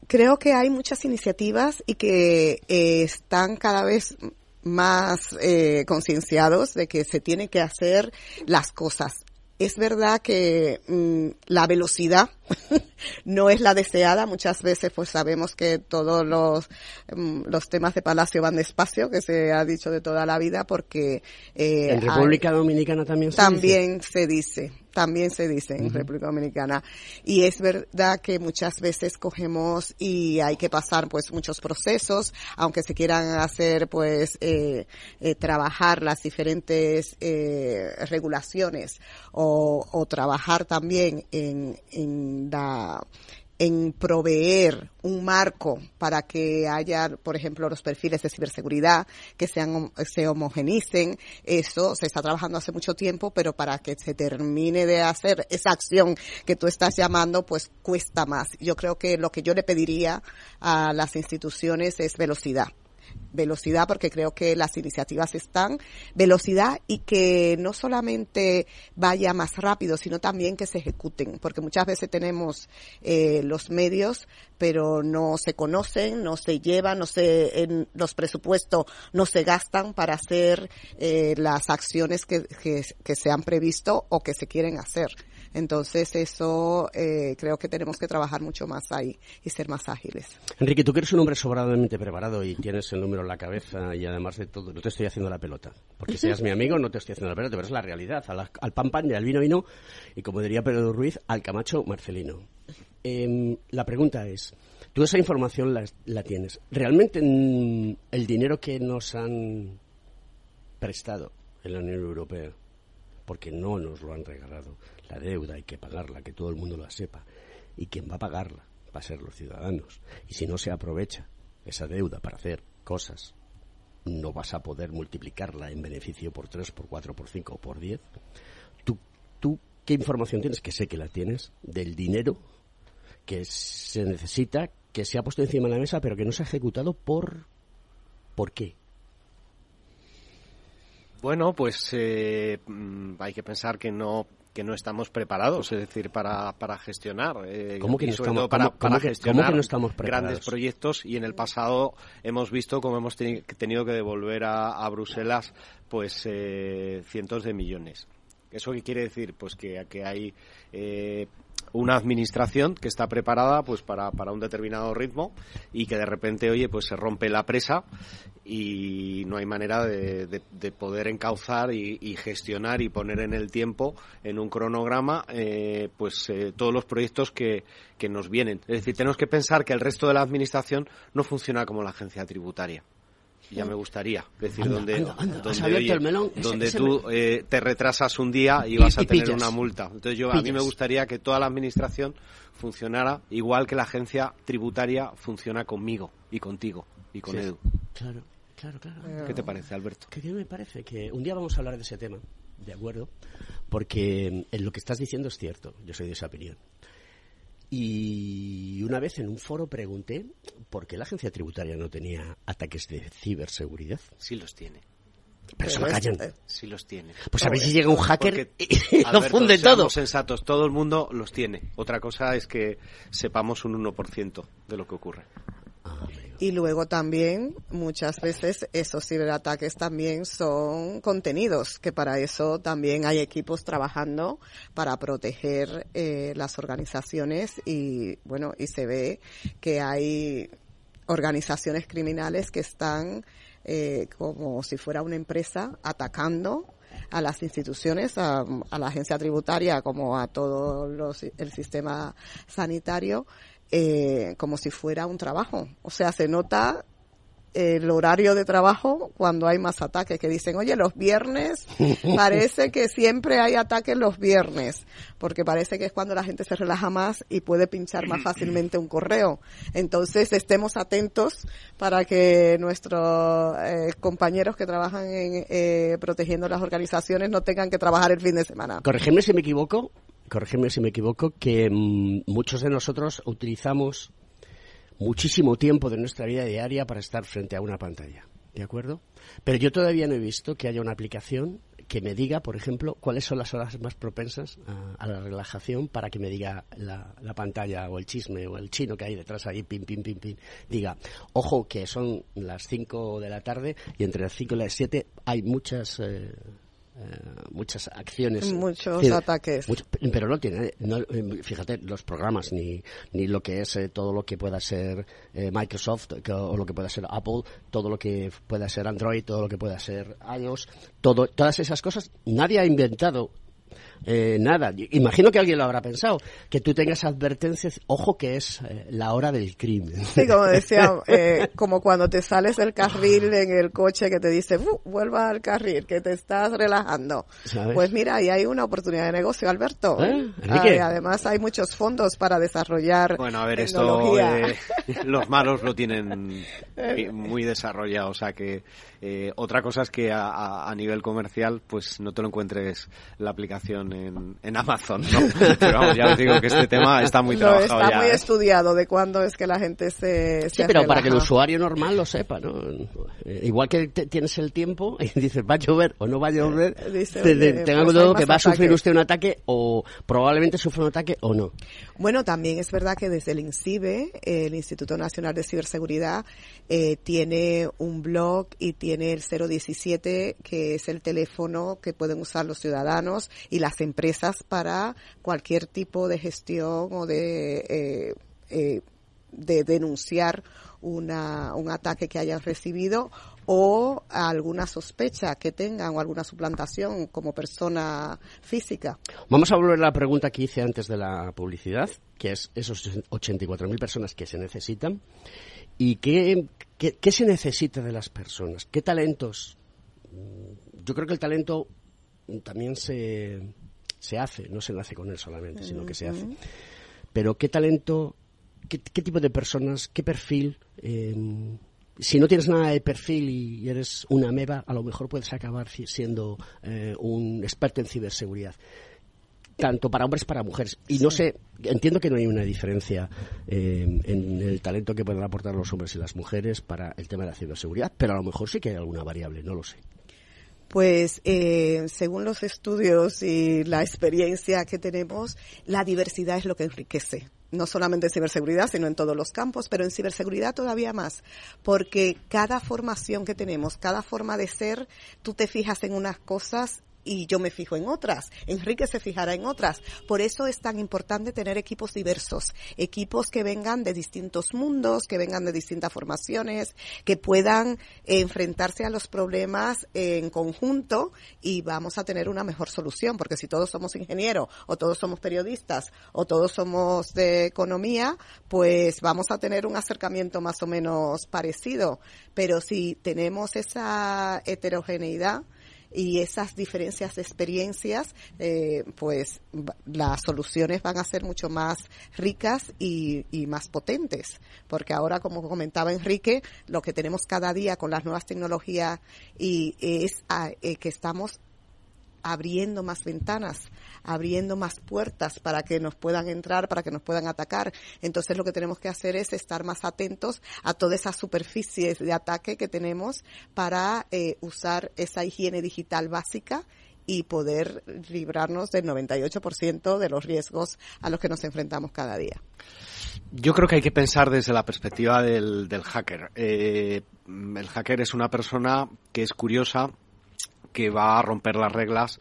Creo que hay muchas iniciativas y que eh, están cada vez más eh, concienciados de que se tiene que hacer las cosas. Es verdad que mm, la velocidad no es la deseada. Muchas veces pues sabemos que todos los, mm, los temas de Palacio van despacio, que se ha dicho de toda la vida, porque... eh, en hay- República Dominicana también se también se dice, también se dice en República Dominicana. Y es verdad que muchas veces cogemos y hay que pasar pues muchos procesos, aunque se quieran hacer pues eh, eh, trabajar las diferentes eh, regulaciones o, o trabajar también en, en la en proveer un marco para que haya, por ejemplo, los perfiles de ciberseguridad que sean se homogenicen. Eso se está trabajando hace mucho tiempo, pero para que se termine de hacer esa acción que tú estás llamando, pues cuesta más. Yo creo que lo que yo le pediría a las instituciones es velocidad velocidad porque creo que las iniciativas están, velocidad y que no solamente vaya más rápido, sino también que se ejecuten, porque muchas veces tenemos eh, los medios, pero no se conocen, no se llevan, no se, en los presupuestos no se gastan para hacer eh, las acciones que, que, que se han previsto o que se quieren hacer. Entonces eso eh, creo que tenemos que trabajar mucho más ahí y ser más ágiles. Enrique, tú que eres un hombre sobradamente preparado y tienes el número en la cabeza y además de todo, no te estoy haciendo la pelota. Porque seas mi amigo, no te estoy haciendo la pelota, pero es la realidad. Al, al pan pan y al vino vino y como diría Pedro Ruiz, al Camacho Marcelino. Em, la pregunta es, tú esa información la, la tienes. ¿Realmente mm, el dinero que nos han prestado en la Unión Europea, porque no nos lo han regalado, la deuda hay que pagarla, que todo el mundo la sepa, y quien va a pagarla va a ser los ciudadanos. Y si no se aprovecha esa deuda para hacer cosas, no vas a poder multiplicarla en beneficio por 3, por 4, por 5 o por 10. ¿Tú, ¿Tú qué información tienes? Que sé que la tienes, del dinero que se necesita, que se ha puesto encima de la mesa, pero que no se ha ejecutado por... ¿Por qué? Bueno, pues eh, mm, hay que pensar que no que no estamos preparados, es decir, para, para gestionar. eh, ¿Cómo que y no sobre estamos- todo para, cómo- para cómo gestionar cómo que no estamos preparados? grandes proyectos y en el pasado hemos visto cómo hemos teni- tenido que devolver a, a Bruselas pues eh, cientos de millones. ¿Eso qué quiere decir? Pues que, que hay eh, una administración que está preparada pues para, para un determinado ritmo y que de repente, oye, pues se rompe la presa y no hay manera de, de- de poder encauzar y, y gestionar y poner en el tiempo, en un cronograma, eh, pues eh, todos los proyectos que, que nos vienen. Es decir, tenemos que pensar que el resto de la administración no funciona como la agencia tributaria. Ya me gustaría decir Anda, donde, anda, donde, abierto oye, el melón. Ese- donde ese tú me- eh, te retrasas un día y Y- vas a y tener pillas. una multa. Entonces yo a mí me gustaría que toda la administración funcionara igual que la agencia tributaria funciona conmigo y contigo y con Sí. Edu. Claro, claro, claro. ¿Qué te parece, Alberto? Que que me parece que un día vamos a hablar de ese tema, de acuerdo, porque en lo que estás diciendo es cierto, yo soy de esa opinión. Y una vez en un foro pregunté por qué la agencia tributaria no tenía ataques de ciberseguridad. Sí los tiene. Pero se lo callan. Sí los tiene. Pues a ver si llega un hacker Porque, y lo Alberto, funde todo. sensatos, todo el mundo los tiene. Otra cosa es que sepamos un 1% de lo que ocurre. Y luego también, muchas veces, esos ciberataques también son contenidos, que para eso también hay equipos trabajando para proteger eh, las organizaciones. Y, bueno, y se ve que hay organizaciones criminales que están eh, como si fuera una empresa atacando a las instituciones, a, a la agencia tributaria como a todo los- el sistema sanitario, eh, como si fuera un trabajo. O sea, se nota el horario de trabajo cuando hay más ataques, que dicen, oye, los viernes parece que siempre hay ataques los viernes, porque parece que es cuando la gente se relaja más y puede pinchar más fácilmente un correo. Entonces, estemos atentos para que nuestros eh, compañeros que trabajan en eh, protegiendo las organizaciones no tengan que trabajar el fin de semana. Corregidme si me equivoco, corregidme si me equivoco, que mm, muchos de nosotros utilizamos muchísimo tiempo de nuestra vida diaria para estar frente a una pantalla. ¿De acuerdo? Pero yo todavía no he visto que haya una aplicación que me diga, por ejemplo, cuáles son las horas más propensas a, la relajación para que me diga la, pantalla o el chisme o el chino que hay detrás ahí, pim, pim, pim, pim. Diga, ojo que son las 5 de la tarde y entre las 5 y las 7 hay muchas... Eh, muchas acciones. Muchos ataques. pero no tiene, no, eh, fíjate, los programas, ni, ni lo que es eh, todo lo que pueda ser Microsoft o lo que pueda ser Apple, todo lo que pueda ser Android, todo lo que pueda ser iOS, todo, todas esas cosas, nadie ha inventado eh, nada. Imagino que alguien lo habrá pensado. Que tú tengas advertencias, ojo que es eh, la hora del crimen. Sí, como decía, eh, como cuando te sales del carril en el coche que te dice, vuelva al carril, que te estás relajando. Pues mira, ahí hay una oportunidad de negocio, Alberto. Ah, además hay muchos fondos para desarrollar Bueno, a ver, esto los malos lo tienen muy desarrollado, o sea que otra cosa es que a, a nivel comercial pues no te lo encuentres la aplicación en, Amazon, ¿no? Pero vamos, ya os digo que este tema está muy trabajado está muy ¿eh? estudiado de cuándo es que la gente se, Sí, pero para que el usuario normal lo sepa, ¿no? Eh, igual que tienes el tiempo y dices, ¿va a llover o no va a llover? Eh, dice, tenga pues cuidado que va a sufrir usted un ataque o probablemente sufra un ataque o no. Bueno, también es verdad que desde el INCIBE, el Instituto Nacional de Ciberseguridad, eh, tiene un blog y tiene el 017, que es el teléfono que pueden usar los ciudadanos y las empresas para cualquier tipo de gestión o de, eh, eh, de denunciar una, un ataque que hayan recibido o alguna sospecha que tengan o alguna suplantación como persona física. Vamos a volver a la pregunta que hice antes de la publicidad, que es esos 84.000 personas que se necesitan. ¿Y qué, qué, se necesita de las personas? ¿Qué talentos? Mm, yo creo que el talento también se, se hace, no se nace con él solamente, sino que se hace. Pero ¿qué talento, qué, tipo de personas, qué perfil? Eh, si no tienes nada de perfil y eres una meba, a lo mejor puedes acabar siendo eh, un experto en ciberseguridad. Tanto para hombres como para mujeres. Y no sé, entiendo que no hay una diferencia eh, en el talento que pueden aportar los hombres y las mujeres para el tema de la ciberseguridad, pero a lo mejor sí que hay alguna variable, no lo sé. Pues eh, según los estudios y la experiencia que tenemos, la diversidad es lo que enriquece no solamente en ciberseguridad, sino en todos los campos, pero en ciberseguridad todavía más, porque cada formación que tenemos, cada forma de ser, tú te fijas en unas cosas y yo me fijo en otras. Enrique se fijará en otras. Por eso es tan importante tener equipos diversos, equipos que vengan de distintos mundos, que vengan de distintas formaciones, que puedan enfrentarse a los problemas en conjunto y vamos a tener una mejor solución, porque si todos somos ingenieros o todos somos periodistas o todos somos de economía, pues vamos a tener un acercamiento más o menos parecido. Pero si tenemos esa heterogeneidad, y esas diferencias de experiencias, eh, pues las soluciones van a ser mucho más ricas y, y, más potentes. Porque ahora, como comentaba Enrique, lo que tenemos cada día con las nuevas tecnologías y es ah, eh, que estamos abriendo más ventanas, abriendo más puertas para que nos puedan entrar, para que nos puedan atacar. Entonces lo que tenemos que hacer es estar más atentos a todas esas superficies de ataque que tenemos para eh, usar esa higiene digital básica y poder librarnos del 98% de los riesgos a los que nos enfrentamos cada día. Yo creo que hay que pensar desde la perspectiva del, hacker. Eh, el hacker es una persona que es curiosa, que va a romper las reglas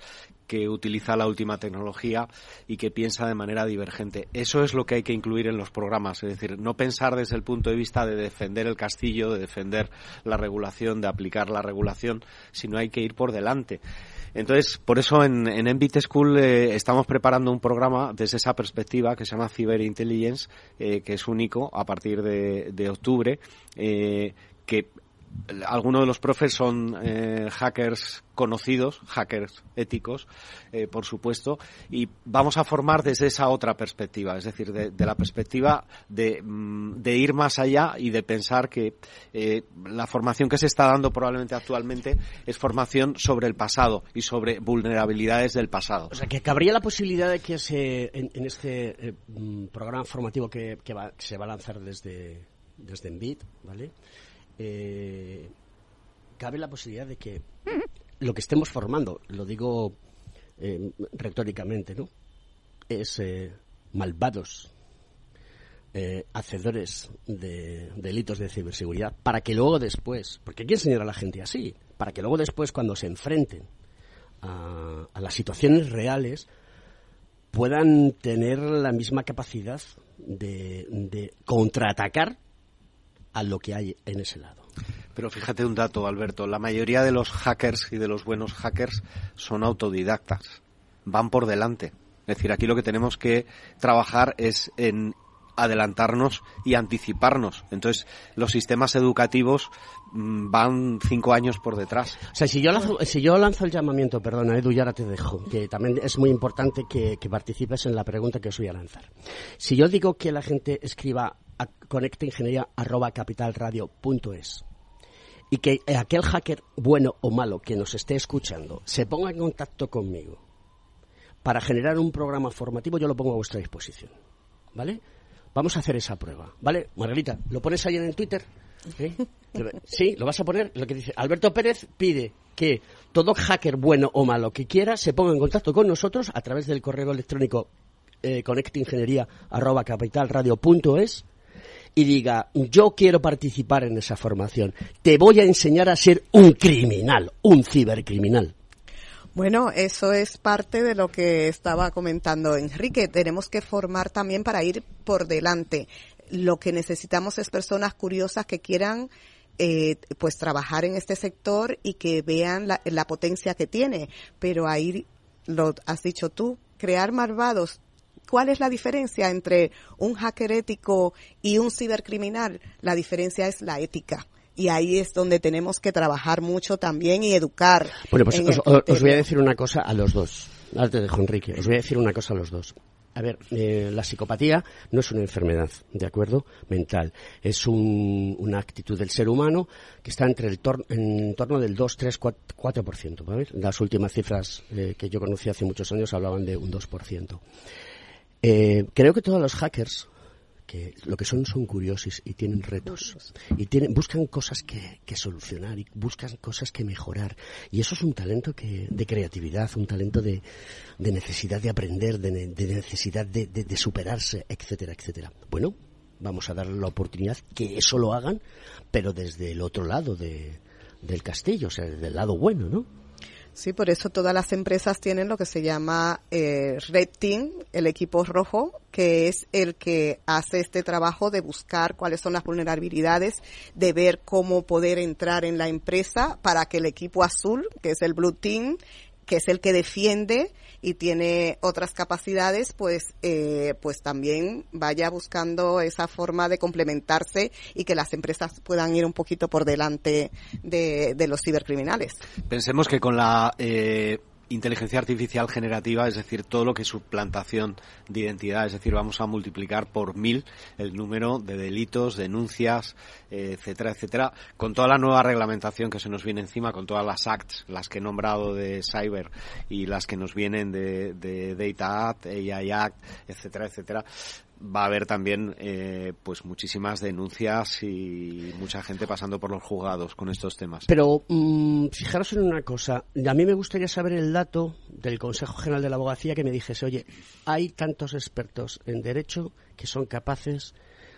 que utiliza la última tecnología y que piensa de manera divergente. Eso es lo que hay que incluir en los programas, es decir, no pensar desde el punto de vista de defender el castillo, de defender la regulación, de aplicar la regulación, sino hay que ir por delante. Entonces, por eso en, en School eh, estamos preparando un programa desde esa perspectiva que se llama Cyber Intelligence, eh, que es único a partir de, octubre, eh, que algunos de los profes son eh, hackers conocidos, hackers éticos, eh, por supuesto, y vamos a formar desde esa otra perspectiva, es decir, de, la perspectiva de, mm, de, ir más allá y de pensar que eh, la formación que se está dando probablemente actualmente es formación sobre el pasado y sobre vulnerabilidades del pasado. O sea, que cabría la posibilidad de que se, en, este mm, programa formativo que, que se va a lanzar desde, desde Envid, ¿vale? Eh, cabe la posibilidad de que lo que estemos formando, lo digo eh, retóricamente, ¿no? Es eh, malvados hacedores de delitos de ciberseguridad para que luego después, porque hay que enseñar a la gente así, para que luego después cuando se enfrenten a, las situaciones reales puedan tener la misma capacidad de, de contraatacar a lo que hay en ese lado. Pero fíjate un dato, Alberto, la mayoría de los hackers y de los buenos hackers son autodidactas, van por delante. Es decir, aquí lo que tenemos que trabajar es en adelantarnos y anticiparnos. Entonces, los sistemas educativos mm, van cinco años por detrás. O sea, si yo lanzo, el llamamiento, perdona, Edu, y ahora te dejo, que también es muy importante que, que participes en la pregunta que os voy a lanzar. Si yo digo que la gente escriba a conectaingeniería.capitalradio.es y que aquel hacker bueno o malo que nos esté escuchando se ponga en contacto conmigo para generar un programa formativo, yo lo pongo a vuestra disposición. ¿Vale? Vamos a hacer esa prueba. ¿Vale? Margarita, ¿lo pones ahí en el Twitter? ¿Sí? ¿Lo vas a poner? Lo que dice Alberto Pérez pide que todo hacker bueno o malo que quiera se ponga en contacto con nosotros a través del correo electrónico eh, y diga, yo quiero participar en esa formación, te voy a enseñar a ser un criminal, un cibercriminal. Bueno, eso es parte de lo que estaba comentando Enrique. Tenemos que formar también para ir por delante. Lo que necesitamos es personas curiosas que quieran eh, pues trabajar en este sector y que vean la, potencia que tiene. Pero ahí lo has dicho tú, crear malvados ¿Cuál es la diferencia entre un hacker ético y un cibercriminal? La diferencia es la ética. Y ahí es donde tenemos que trabajar mucho también y educar. Bueno, pues os, voy a decir una cosa a los dos. Ahora te dejo, Enrique. Os voy a decir una cosa a los dos. A ver, eh, la psicopatía no es una enfermedad, ¿de acuerdo? Mental. Es una actitud del ser humano que está entre el en torno del 2, 3, 4%. 4% ¿vale? Las últimas cifras eh, que yo conocí hace muchos años hablaban de un 2%. Eh, creo que todos los hackers que lo que son son curiosos y tienen retos. Y tienen buscan cosas que, solucionar y buscan cosas que mejorar. Y eso es un talento que de creatividad un talento de, necesidad de aprender de, necesidad de, superarse etcétera etcétera. Bueno vamos a darle la oportunidad que eso lo hagan pero desde el otro lado del castillo o sea desde el lado bueno no Sí, por eso todas las empresas tienen lo que se llama eh, Red Team, el equipo rojo, que es el que hace este trabajo de buscar cuáles son las vulnerabilidades, de ver cómo poder entrar en la empresa para que el equipo azul, que es el Blue Team, que es el que defiende y tiene otras capacidades, pues, eh, pues también vaya buscando esa forma de complementarse y que las empresas puedan ir un poquito por delante de, de los cibercriminales. Pensemos que con la eh, inteligencia artificial generativa, es decir, todo lo que es suplantación de identidad, es decir, vamos a multiplicar por mil el número de delitos, denuncias, eh, etcétera, etcétera, con toda la nueva reglamentación que se nos viene encima, con todas las acts, las que he nombrado de Cyber y las que nos vienen de, de Data Act, AI Act, etcétera, etcétera, va a haber también eh, pues muchísimas denuncias y mucha gente pasando por los juzgados con estos temas. Pero mm, fijaros en una cosa, a mí me gustaría saber el dato del Consejo General de la Abogacía que me dijese, oye, hay tantos expertos en derecho que son capaces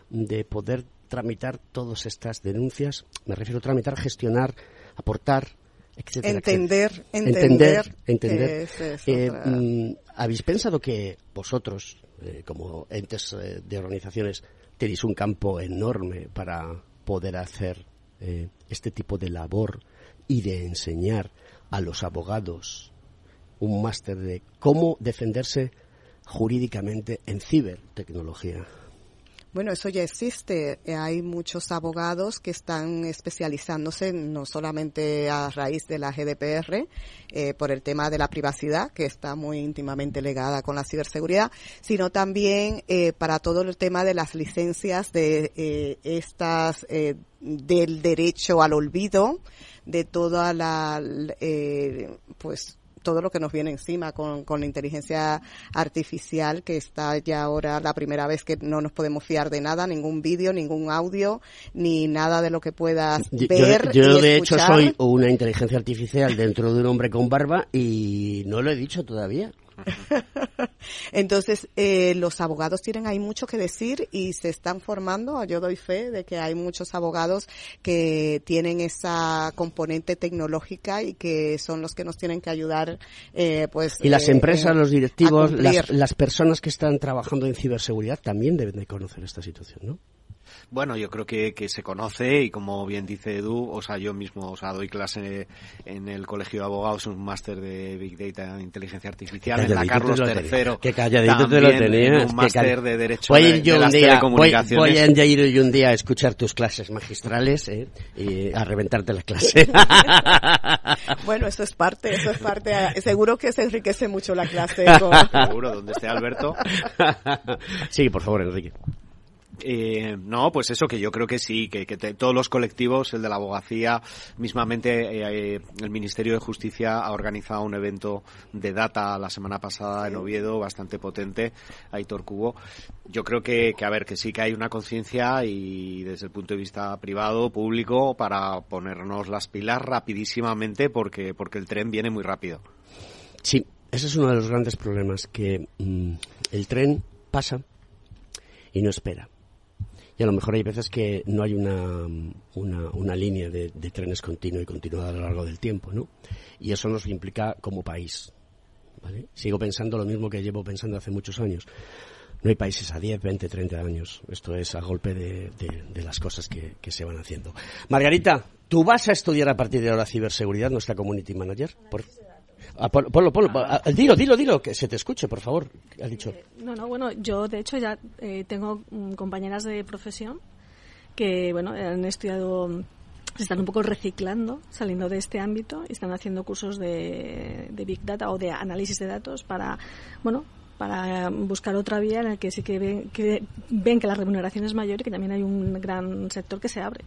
de poder tramitar todas estas denuncias, me refiero a tramitar, gestionar, aportar, etcétera, entender, entender, entender, eh, mm, ¿Habéis pensado que vosotros, eh, como entes eh, de organizaciones, tenéis un campo enorme para poder hacer eh, este tipo de labor y de enseñar a los abogados un máster de cómo defenderse jurídicamente en cibertecnología. Bueno, eso ya existe. Eh, Hay muchos abogados que están especializándose no solamente a raíz de la GDPR, eh, por el tema de la privacidad, que está muy íntimamente ligada con la ciberseguridad, sino también eh, para todo el tema de las licencias de eh, estas, eh, del derecho al olvido, de toda la, eh, pues, todo lo que nos viene encima con, con la inteligencia artificial, que está ya ahora la primera vez que no nos podemos fiar de nada, ningún vídeo, ningún audio, ni nada de lo que puedas Yo, ver. yo, y de hecho escuchar. soy una inteligencia artificial dentro de un hombre con barba y no lo he dicho todavía. Entonces, eh, los abogados tienen ahí mucho que decir y se están formando. Yo doy fe de que hay muchos abogados que tienen esa componente tecnológica y que son los que nos tienen que ayudar, eh, pues. Y las eh, empresas, los directivos, las, las personas que están trabajando en ciberseguridad también deben de conocer esta situación, ¿no? Bueno, yo creo que, que se conoce y como bien dice Edu, o sea, yo mismo, o sea, doy clase en el Colegio de Abogados, un máster de Big Data e Inteligencia Artificial en la Calladito Carlos te lo tenía. III. Que calladito te lo tenías. un máster de Derecho voy a de, ir yo de un las día, voy, Telecomunicaciones. voy a ir yo un día a escuchar tus clases magistrales ¿eh? y a reventarte la clase. Bueno, eso es parte, eso es parte. Seguro que se enriquece mucho la clase. con- Seguro, donde esté Alberto. sí, por favor, Enrique. Eh, no, pues eso que yo creo que sí, que, que te- todos los colectivos, el de la abogacía, mismamente eh, eh, el Ministerio de Justicia ha organizado un evento de data la semana pasada en Oviedo, bastante potente, Aitor Cubo. Yo creo que, que, a ver, que sí que hay una conciencia y desde el punto de vista privado, público, para ponernos las pilas rapidísimamente porque, porque el tren viene muy rápido. Sí, ese es uno de los grandes problemas, que mm, el tren pasa y no espera. Y a lo mejor hay veces que no hay una, una, línea de, trenes continua y continuada a lo largo del tiempo, ¿no? Y eso nos implica como país, ¿vale? Sigo pensando lo mismo que llevo pensando hace muchos años. No hay países a 10, 20, 30 años. Esto es a golpe de, las cosas que, que se van haciendo. Margarita, ¿tú vas a estudiar a partir de ahora ciberseguridad, nuestra community manager? Por- Ah, pon- ponlo, ponlo, ah, dilo, dilo, dilo, que se te escuche, por favor. Ha dicho. No, no, bueno, yo de hecho ya eh, tengo mm, compañeras de profesión que, bueno, han estudiado, se están un poco reciclando, saliendo de este ámbito y están haciendo cursos de, de Big Data o de análisis de datos para, bueno, para buscar otra vía en la que sí que ven que, ven que la remuneración es mayor y que también hay un gran sector que se abre.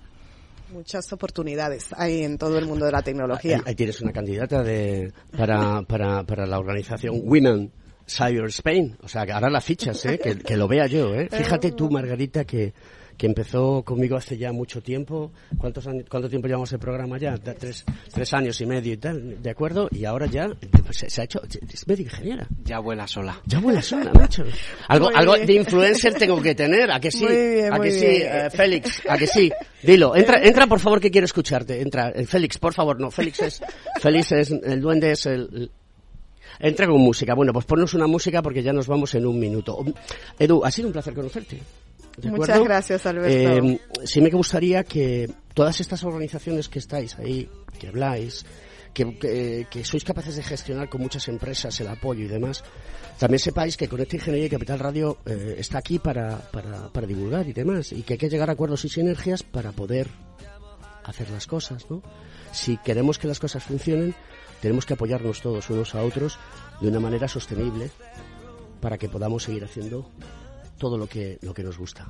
Muchas oportunidades hay en todo el mundo de la tecnología. Ahí, ahí tienes una candidata de, para, para, para la organización Women Cyber Spain. O sea, que ahora la fichas, ¿eh? que, que lo vea yo. ¿eh? Fíjate tú, Margarita, que, que empezó conmigo hace ya mucho tiempo. ¿Cuántos años, ¿Cuánto tiempo llevamos el programa ya? Tres, tres años y medio y tal, ¿de acuerdo? Y ahora ya pues, se, se ha hecho, es medio ingeniera. Ya vuela sola. Ya vuela sola, macho. Algo, Muy algo bien. de influencer tengo que tener, ¿a que sí? Muy bien, ¿A muy que sí, eh, Félix? ¿A que sí? Dilo, entra, entra por favor que quiero escucharte. Entra, Eh, Félix, por favor, no, Félix es, Félix es, el duende es el, el- Entra con música. Bueno, pues ponnos una música porque ya nos vamos en un minuto. Edu, ha sido un placer conocerte. ¿De Muchas acuerdo? gracias, Alberto. Eh, sí me gustaría que todas estas organizaciones que estáis ahí, que habláis, que, que- que sois capaces de gestionar con muchas empresas el apoyo y demás, también sepáis que Conecta Ingeniería y Capital Radio eh, está aquí para, para, para divulgar y demás, y que hay que llegar a acuerdos y sinergias para poder hacer las cosas, ¿no? Si queremos que las cosas funcionen, tenemos que apoyarnos todos unos a otros de una manera sostenible para que podamos seguir haciendo todo lo que, lo que nos gusta.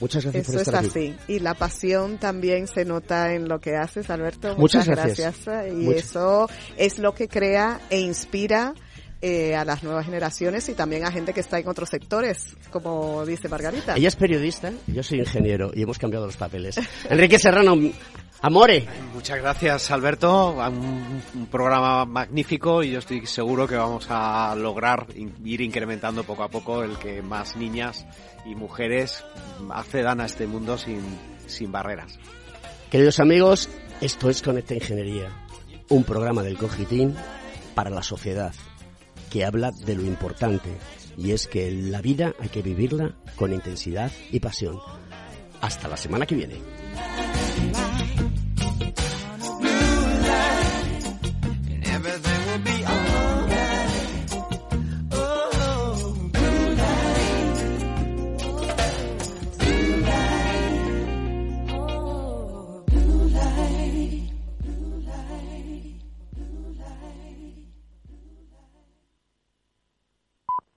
Muchas gracias Eso por es estar aquí. así. Y la pasión también se nota en lo que haces, Alberto. Muchas Muchas, gracias. gracias. Y Muchas- eso es lo que crea e inspira eh, a las nuevas generaciones y también a gente que está en otros sectores, como dice Margarita. Ella es periodista, yo soy ingeniero y hemos cambiado los papeles. Enrique Serrano, amore. Muchas gracias, Alberto. Un, un programa magnífico y yo estoy seguro que vamos a lograr ir incrementando poco a poco el que más niñas y mujeres accedan a este mundo sin, sin barreras. Queridos amigos, esto es Conecta Ingeniería, un programa del Cogitín para la sociedad que habla de lo importante y es que la vida hay que vivirla con intensidad y pasión. Hasta la semana que viene.